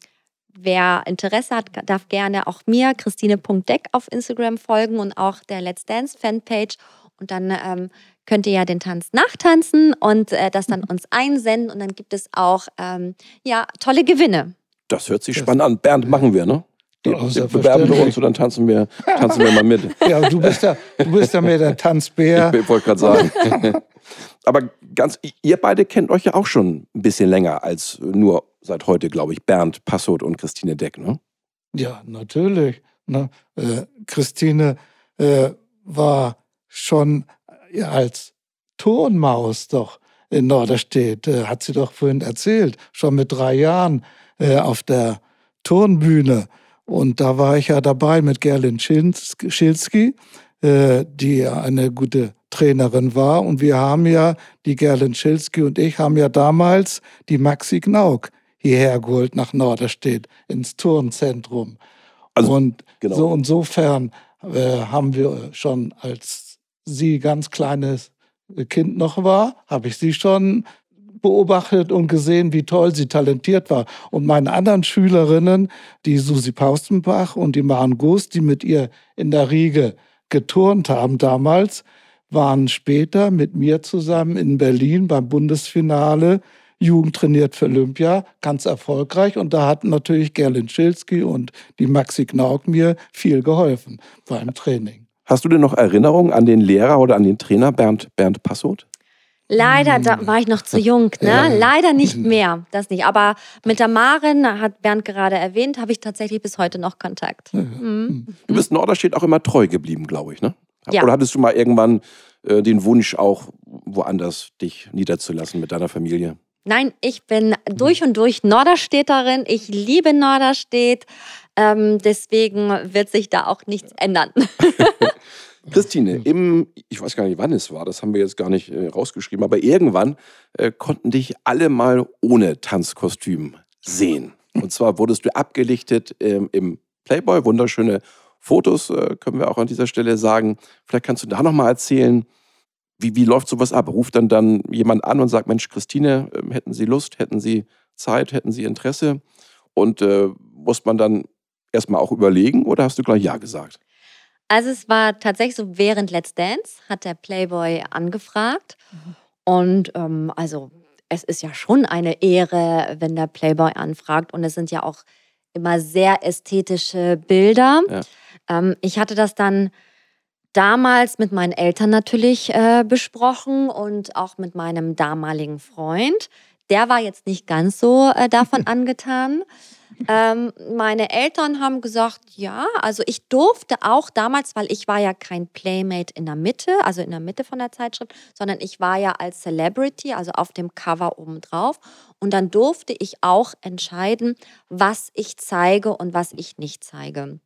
wer Interesse hat, darf gerne auch mir, Christine.deck, auf Instagram folgen und auch der Let's Dance Fanpage. Und dann ähm, könnt ihr ja den Tanz nachtanzen und äh, das dann mhm. uns einsenden und dann gibt es auch ähm, ja, tolle Gewinne. Das hört sich spannend an. Bernd, machen wir, ne? Die, bewerben wir uns und dann tanzen wir, tanzen wir mal mit. Ja, du bist ja, du bist ja mehr der Tanzbär. Ich, ich wollte gerade sagen. Aber ganz, ihr beide kennt euch ja auch schon ein bisschen länger als nur seit heute, glaube ich, Bernd Passot und Christine Deck, ne? Ja, natürlich. Ne? Äh, Christine äh, war schon als Turnmaus doch in Norderstedt, äh, hat sie doch vorhin erzählt, schon mit drei Jahren äh, auf der Turnbühne. Und da war ich ja dabei mit Gerlin Schilski, äh, die eine gute Trainerin war. Und wir haben ja, die Gerlin Schilski und ich, haben ja damals die Maxi Knauk hierher geholt nach Norderstedt ins Turnzentrum. Also, und genau. so insofern äh, haben wir schon als sie ganz kleines Kind noch war, habe ich sie schon beobachtet und gesehen, wie toll sie talentiert war. Und meine anderen Schülerinnen, die Susi Paustenbach und die Maren Gust, die mit ihr in der Riege geturnt haben damals, waren später mit mir zusammen in Berlin beim Bundesfinale Jugend trainiert für Olympia, ganz erfolgreich. Und da hatten natürlich Gerlin Schilski und die Maxi Knauk mir viel geholfen beim Training. Hast du denn noch Erinnerungen an den Lehrer oder an den Trainer Bernd, Bernd Passot? Leider da war ich noch zu jung, ne? Ja. Leider nicht mehr, das nicht. Aber mit der Marin, hat Bernd gerade erwähnt, habe ich tatsächlich bis heute noch Kontakt. Mhm. Du bist Norderstedt auch immer treu geblieben, glaube ich, ne? Ja. Oder hattest du mal irgendwann äh, den Wunsch, auch woanders dich niederzulassen mit deiner Familie? Nein, ich bin durch und durch Norderstädterin. Ich liebe Norderstedt. Ähm, deswegen wird sich da auch nichts ändern. Christine, im, ich weiß gar nicht, wann es war, das haben wir jetzt gar nicht äh, rausgeschrieben, aber irgendwann äh, konnten dich alle mal ohne Tanzkostüm sehen. Und zwar wurdest du abgelichtet ähm, im Playboy, wunderschöne Fotos, äh, können wir auch an dieser Stelle sagen. Vielleicht kannst du da nochmal erzählen, wie, wie läuft sowas ab? Ruft dann dann jemand an und sagt, Mensch, Christine, ähm, hätten Sie Lust, hätten Sie Zeit, hätten Sie Interesse? Und äh, muss man dann erstmal auch überlegen oder hast du gleich Ja gesagt? Also es war tatsächlich so, während Let's Dance hat der Playboy angefragt. Mhm. Und ähm, also es ist ja schon eine Ehre, wenn der Playboy anfragt. Und es sind ja auch immer sehr ästhetische Bilder. Ja. Ähm, ich hatte das dann damals mit meinen Eltern natürlich äh, besprochen und auch mit meinem damaligen Freund. Der war jetzt nicht ganz so äh, davon angetan. Ähm, meine Eltern haben gesagt, ja, also ich durfte auch damals, weil ich war ja kein Playmate in der Mitte, also in der Mitte von der Zeitschrift, sondern ich war ja als Celebrity, also auf dem Cover obendrauf. Und dann durfte ich auch entscheiden, was ich zeige und was ich nicht zeige.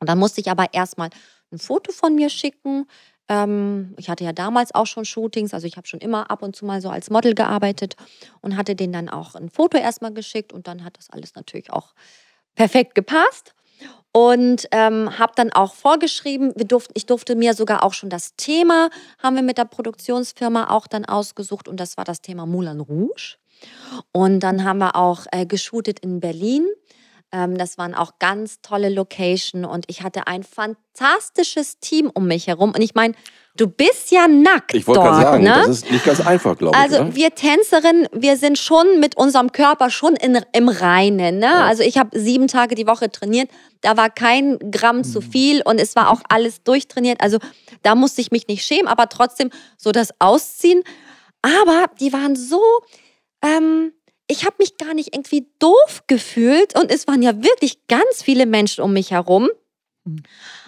Und dann musste ich aber erstmal ein Foto von mir schicken. Ähm, ich hatte ja damals auch schon Shootings, also ich habe schon immer ab und zu mal so als Model gearbeitet und hatte denen dann auch ein Foto erstmal geschickt und dann hat das alles natürlich auch perfekt gepasst. Und ähm, habe dann auch vorgeschrieben, wir durften, ich durfte mir sogar auch schon das Thema, haben wir mit der Produktionsfirma auch dann ausgesucht und das war das Thema Moulin Rouge. Und dann haben wir auch äh, geshootet in Berlin das waren auch ganz tolle Location und ich hatte ein fantastisches Team um mich herum. Und ich meine, du bist ja nackt. Ich wollte gerade sagen, ne? das ist nicht ganz einfach, glaube ich. Also wir Tänzerinnen, wir sind schon mit unserem Körper schon in, im Reinen. Ne? Ja. Also ich habe sieben Tage die Woche trainiert. Da war kein Gramm zu mhm. viel und es war auch alles durchtrainiert. Also da musste ich mich nicht schämen, aber trotzdem so das Ausziehen. Aber die waren so ähm, ich habe mich gar nicht irgendwie doof gefühlt und es waren ja wirklich ganz viele Menschen um mich herum. Hm.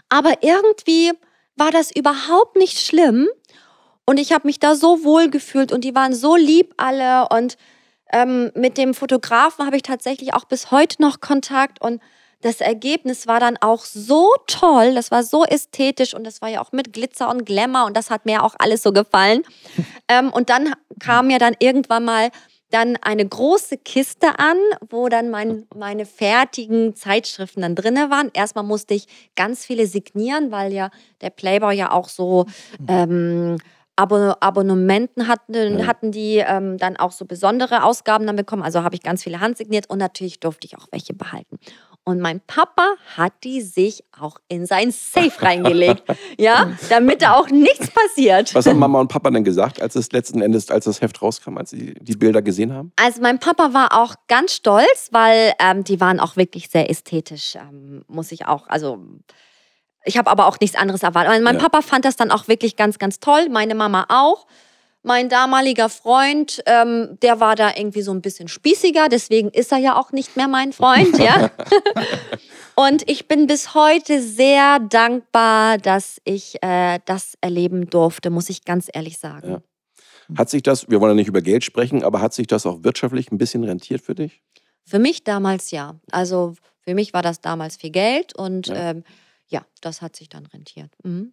Aber irgendwie war das überhaupt nicht schlimm und ich habe mich da so wohl gefühlt und die waren so lieb alle und ähm, mit dem Fotografen habe ich tatsächlich auch bis heute noch Kontakt und das Ergebnis war dann auch so toll, das war so ästhetisch und das war ja auch mit Glitzer und Glamour und das hat mir auch alles so gefallen. ähm, und dann kam ja dann irgendwann mal dann eine große Kiste an, wo dann mein, meine fertigen Zeitschriften dann drin waren. Erstmal musste ich ganz viele signieren, weil ja der Playboy ja auch so ähm, Abon Abonnementen hatten, ja. hatten die ähm, dann auch so besondere Ausgaben dann bekommen. Also habe ich ganz viele handsigniert und natürlich durfte ich auch welche behalten. Und mein Papa hat die sich auch in sein Safe reingelegt, ja, damit da auch nichts passiert. Was haben Mama und Papa denn gesagt, als es letzten Endes, als das Heft rauskam, als sie die Bilder gesehen haben? Also mein Papa war auch ganz stolz, weil ähm, die waren auch wirklich sehr ästhetisch, ähm, muss ich auch, also ich habe aber auch nichts anderes erwartet. Mein ja. Papa fand das dann auch wirklich ganz, ganz toll, meine Mama auch. Mein damaliger Freund, ähm, der war da irgendwie so ein bisschen spießiger, deswegen ist er ja auch nicht mehr mein Freund, ja. Und ich bin bis heute sehr dankbar, dass ich äh, das erleben durfte, muss ich ganz ehrlich sagen. Ja. Hat sich das, wir wollen ja nicht über Geld sprechen, aber hat sich das auch wirtschaftlich ein bisschen rentiert für dich? Für mich damals ja. Also für mich war das damals viel Geld und ja, ähm, ja das hat sich dann rentiert. Mhm.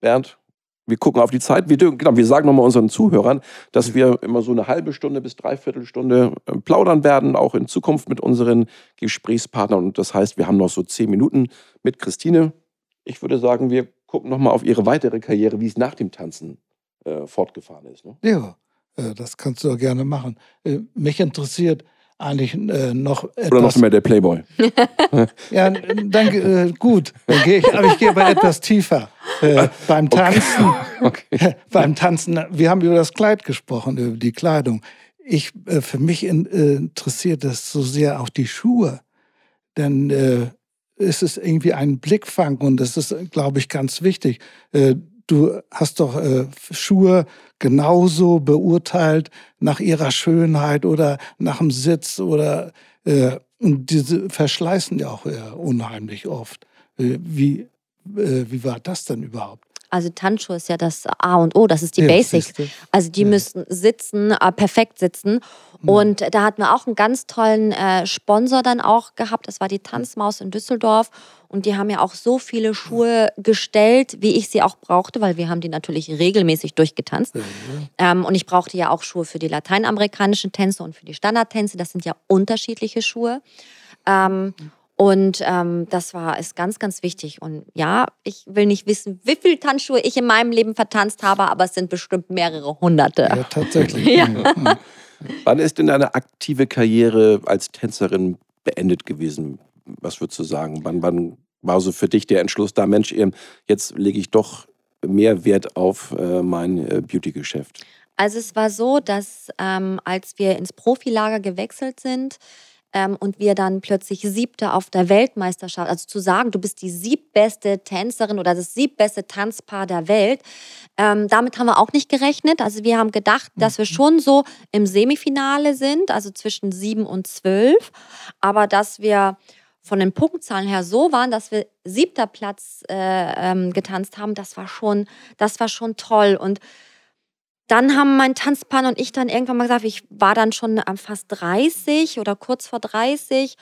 Bernd, wir gucken auf die Zeit. Wir, genau, wir sagen nochmal unseren Zuhörern, dass wir immer so eine halbe Stunde bis dreiviertel Stunde äh, plaudern werden, auch in Zukunft mit unseren Gesprächspartnern. Und das heißt, wir haben noch so zehn Minuten mit Christine. Ich würde sagen, wir gucken nochmal auf ihre weitere Karriere, wie es nach dem Tanzen äh, fortgefahren ist. Ne? Ja, Äh, das kannst du doch gerne machen. Äh, mich interessiert eigentlich äh, noch etwas. Oder noch mehr der Playboy. ja, dann äh, gut. Dann gehe ich, aber ich gehe aber etwas tiefer. Äh, beim Tanzen, okay. Okay. beim Tanzen, wir haben über das Kleid gesprochen, über die Kleidung. Ich, äh, für mich in, äh, interessiert das so sehr auch die Schuhe. Denn äh, es ist irgendwie ein Blickfang und das ist, glaube ich, ganz wichtig. Du hast doch äh, Schuhe genauso beurteilt nach ihrer Schönheit oder nach dem Sitz oder äh, und diese verschleißen ja auch äh, unheimlich oft. Äh, wie, äh, wie war das denn überhaupt? Also Tanzschuhe ist ja das A und O, das ist die ja, Basic. Also die ja. müssen sitzen, äh, perfekt sitzen. Mhm. Und da hatten wir auch einen ganz tollen äh, Sponsor dann auch gehabt. Das war die Tanzmaus in Düsseldorf. Und die haben ja auch so viele Schuhe gestellt, wie ich sie auch brauchte, weil wir haben die natürlich regelmäßig durchgetanzt. Mhm. Ähm, und ich brauchte ja auch Schuhe für die lateinamerikanischen Tänze und für die Standardtänze. Das sind ja unterschiedliche Schuhe. Ähm, und ähm, das war ist ganz, ganz wichtig. Und ja, ich will nicht wissen, wie viele Tanzschuhe ich in meinem Leben vertanzt habe, aber es sind bestimmt mehrere hunderte. Ja, tatsächlich. ja. Wann ist denn deine aktive Karriere als Tänzerin beendet gewesen? Was würdest du sagen? Wann, wann war so für dich der Entschluss da, Mensch, jetzt lege ich doch mehr Wert auf äh, mein äh, Beauty-Geschäft? Also es war so, dass ähm, als wir ins Profilager gewechselt sind, ähm, und wir dann plötzlich Siebte auf der Weltmeisterschaft, also zu sagen, du bist die siebbeste Tänzerin oder das siebbeste Tanzpaar der Welt, ähm, damit haben wir auch nicht gerechnet. Also wir haben gedacht, dass wir mhm. schon so im Semifinale sind, also zwischen sieben und zwölf, aber dass wir von den Punktzahlen her so waren, dass wir siebter Platz äh, ähm, getanzt haben, das war schon, das war schon toll und dann haben mein Tanzpartner und ich dann irgendwann mal gesagt, ich war dann schon fast 30 oder kurz vor 30.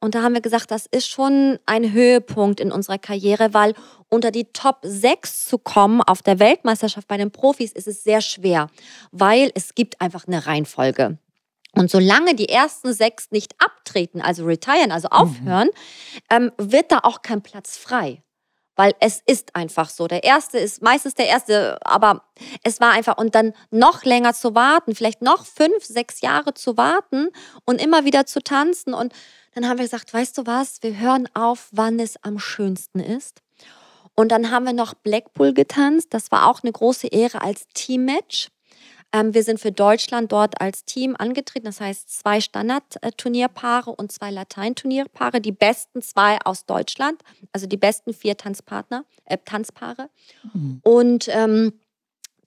Und da haben wir gesagt, das ist schon ein Höhepunkt in unserer Karriere, weil unter die Top 6 zu kommen auf der Weltmeisterschaft bei den Profis ist es sehr schwer, weil es gibt einfach eine Reihenfolge. Und solange die ersten sechs nicht abtreten, also retiren, also mhm. aufhören, mhm. ähm, wird da auch kein Platz frei weil es ist einfach so. Der erste ist meistens der erste, aber es war einfach und dann noch länger zu warten, vielleicht noch fünf, sechs Jahre zu warten und immer wieder zu tanzen. Und dann haben wir gesagt, weißt du was, wir hören auf, wann es am schönsten ist. Und dann haben wir noch Blackpool getanzt. Das war auch eine große Ehre als Teammatch. Ähm, wir sind für Deutschland dort als Team angetreten, das heißt zwei Standardturnierpaare und zwei Lateinturnierpaare, die besten zwei aus Deutschland, also die besten vier Tanzpartner, äh, Tanzpaare. Mhm. Und ähm,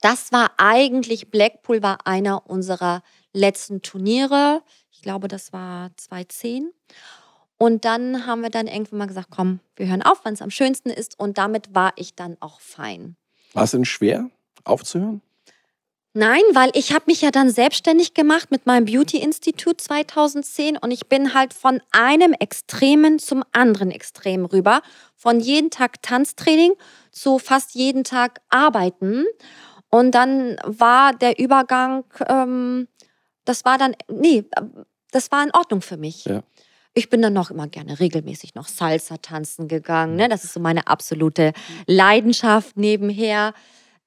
das war eigentlich, Blackpool war einer unserer letzten Turniere. Ich glaube, das war 2010. Und dann haben wir dann irgendwann mal gesagt, komm, wir hören auf, wann es am schönsten ist. Und damit war ich dann auch fein. War es denn schwer, aufzuhören? Nein, weil ich habe mich ja dann selbstständig gemacht mit meinem Beauty-Institut 2010 und ich bin halt von einem Extremen zum anderen Extrem rüber. Von jeden Tag Tanztraining zu fast jeden Tag Arbeiten. Und dann war der Übergang, ähm, das war dann, nee, das war in Ordnung für mich. Ja. Ich bin dann noch immer gerne regelmäßig noch Salsa tanzen gegangen. Ne? Das ist so meine absolute Leidenschaft nebenher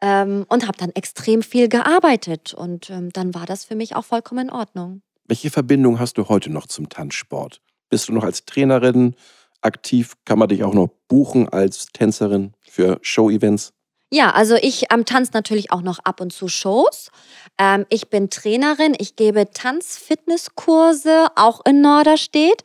ähm, und habe dann extrem viel gearbeitet. Und ähm, dann war das für mich auch vollkommen in Ordnung. Welche Verbindung hast du heute noch zum Tanzsport? Bist du noch als Trainerin aktiv? Kann man dich auch noch buchen als Tänzerin für Show-Events? Ja, also ich ähm, tanze natürlich auch noch ab und zu Shows. Ähm, ich bin Trainerin, ich gebe Tanz-Fitness-Kurse auch in Norderstedt.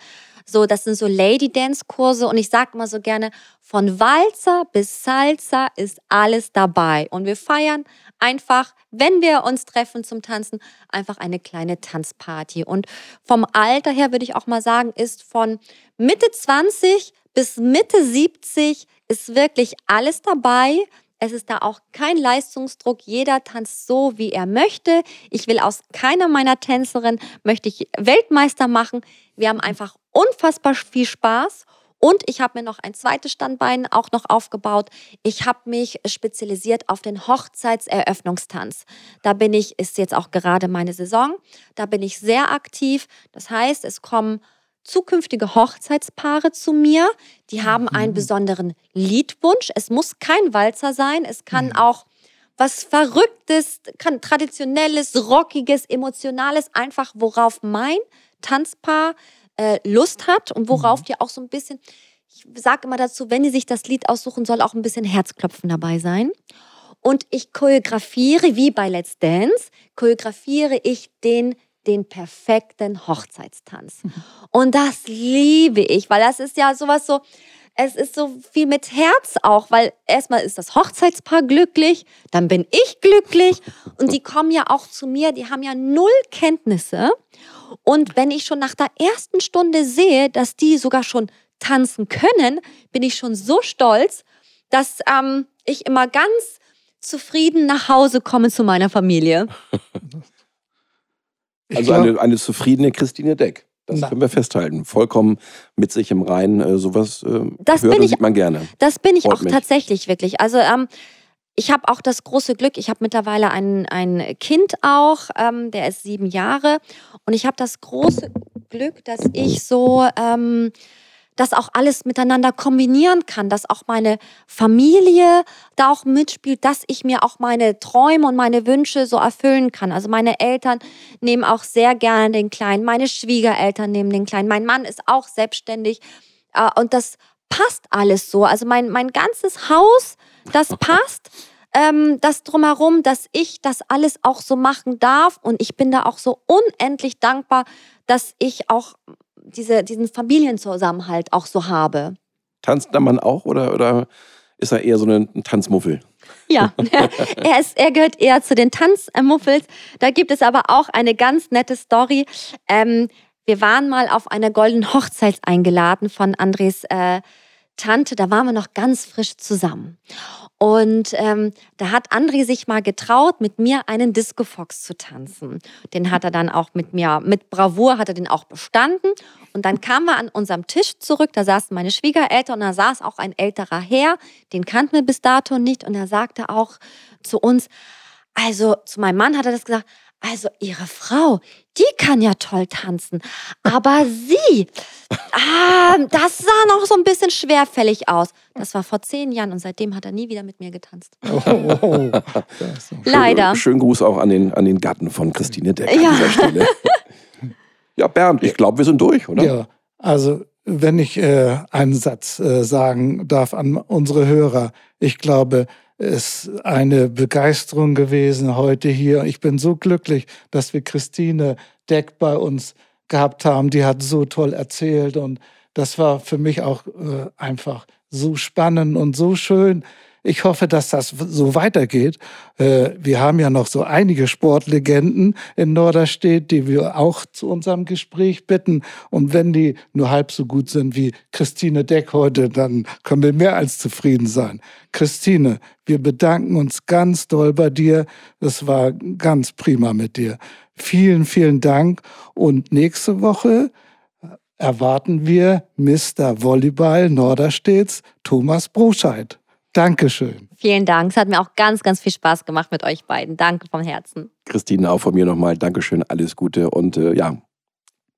So, das sind so Lady Dance Kurse und ich sage immer so gerne, von Walzer bis Salsa ist alles dabei und wir feiern einfach, wenn wir uns treffen zum Tanzen, einfach eine kleine Tanzparty. Und vom Alter her würde ich auch mal sagen, ist von Mitte 20 bis Mitte 70 ist wirklich alles dabei. Es ist da auch kein Leistungsdruck. Jeder tanzt so, wie er möchte. Ich will aus keiner meiner Tänzerinnen möchte ich Weltmeister machen. Wir haben einfach unfassbar viel Spaß. Und ich habe mir noch ein zweites Standbein auch noch aufgebaut. Ich habe mich spezialisiert auf den Hochzeitseröffnungstanz. Da bin ich, ist jetzt auch gerade meine Saison, da bin ich sehr aktiv. Das heißt, es kommen zukünftige Hochzeitspaare zu mir. Die haben einen mhm. besonderen Liedwunsch. Es muss kein Walzer sein. Es kann mhm. auch was Verrücktes, Traditionelles, Rockiges, Emotionales, einfach worauf mein Tanzpaar äh, Lust hat und worauf mhm. die auch so ein bisschen, ich sage immer dazu, wenn die sich das Lied aussuchen, soll auch ein bisschen Herzklopfen dabei sein. Und ich choreografiere, wie bei Let's Dance, choreografiere ich den den perfekten Hochzeitstanz. Mhm. Und das liebe ich, weil das ist ja sowas so, es ist so viel mit Herz auch, weil erstmal ist das Hochzeitspaar glücklich, dann bin ich glücklich und die kommen ja auch zu mir, die haben ja null Kenntnisse. Und wenn ich schon nach der ersten Stunde sehe, dass die sogar schon tanzen können, bin ich schon so stolz, dass ähm, ich immer ganz zufrieden nach Hause komme zu meiner Familie. also eine, eine zufriedene Christine Deck. Das Na. können wir festhalten. Vollkommen mit sich im Reinen. Äh, sowas äh, das hört bin ich, sieht man gerne. Das bin ich Freut auch mich. tatsächlich wirklich. Also ähm, ich habe auch das große Glück, ich habe mittlerweile ein, ein Kind auch, ähm, der ist sieben Jahre. Und ich habe das große Glück, dass ich so... Ähm, das auch alles miteinander kombinieren kann, dass auch meine Familie da auch mitspielt, dass ich mir auch meine Träume und meine Wünsche so erfüllen kann. Also meine Eltern nehmen auch sehr gerne den Kleinen, meine Schwiegereltern nehmen den Kleinen, mein Mann ist auch selbstständig äh, und das passt alles so. Also mein, mein ganzes Haus, das passt. Ähm, das drumherum, dass ich das alles auch so machen darf und ich bin da auch so unendlich dankbar, dass ich auch diese, diesen Familienzusammenhalt auch so habe. Tanzt der Mann auch oder, oder ist er eher so ein Tanzmuffel? Ja, er, ist, er gehört eher zu den Tanzmuffels. Da gibt es aber auch eine ganz nette Story. Ähm, wir waren mal auf einer goldenen Hochzeit eingeladen von Andres äh, Tante. Da waren wir noch ganz frisch zusammen. Und ähm, da hat André sich mal getraut, mit mir einen Disco Fox zu tanzen. Den hat er dann auch mit mir, mit Bravour hat er den auch bestanden. Und dann kamen wir an unserem Tisch zurück, da saßen meine Schwiegereltern und da saß auch ein älterer Herr, den kannten wir bis dato nicht. Und er sagte auch zu uns, also zu meinem Mann hat er das gesagt, also ihre Frau, die kann ja toll tanzen, aber sie, ah, das sah noch so ein bisschen schwerfällig aus. Das war vor zehn Jahren und seitdem hat er nie wieder mit mir getanzt. Oh, oh, oh. Leider. Schönen, schönen Gruß auch an den, an den Gatten von Christine Deck ja. an dieser Stelle. ja, Bernd, ich glaube, wir sind durch, oder? Ja, also wenn ich äh, einen Satz äh, sagen darf an unsere Hörer, ich glaube, ist eine Begeisterung gewesen heute hier. Ich bin so glücklich, dass wir Christine Deck bei uns gehabt haben. Die hat so toll erzählt und das war für mich auch äh, einfach so spannend und so schön, ich hoffe, dass das so weitergeht. Äh, wir haben ja noch so einige Sportlegenden in Norderstedt, die wir auch zu unserem Gespräch bitten. Und wenn die nur halb so gut sind wie Christine Deck heute, dann können wir mehr als zufrieden sein. Christine, wir bedanken uns ganz doll bei dir. Es war ganz prima mit dir. Vielen, vielen Dank. Und nächste Woche erwarten wir Mr. Volleyball Norderstedts Thomas Broscheid. Dankeschön. Vielen Dank. Es hat mir auch ganz, ganz viel Spaß gemacht mit euch beiden. Danke vom Herzen. Christine, auch von mir nochmal Dankeschön, alles Gute. Und äh, ja,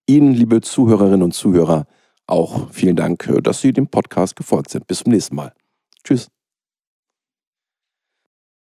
Ihnen, liebe Zuhörerinnen und Zuhörer, auch vielen Dank, äh, dass Sie dem Podcast gefolgt sind. Bis zum nächsten Mal. Tschüss.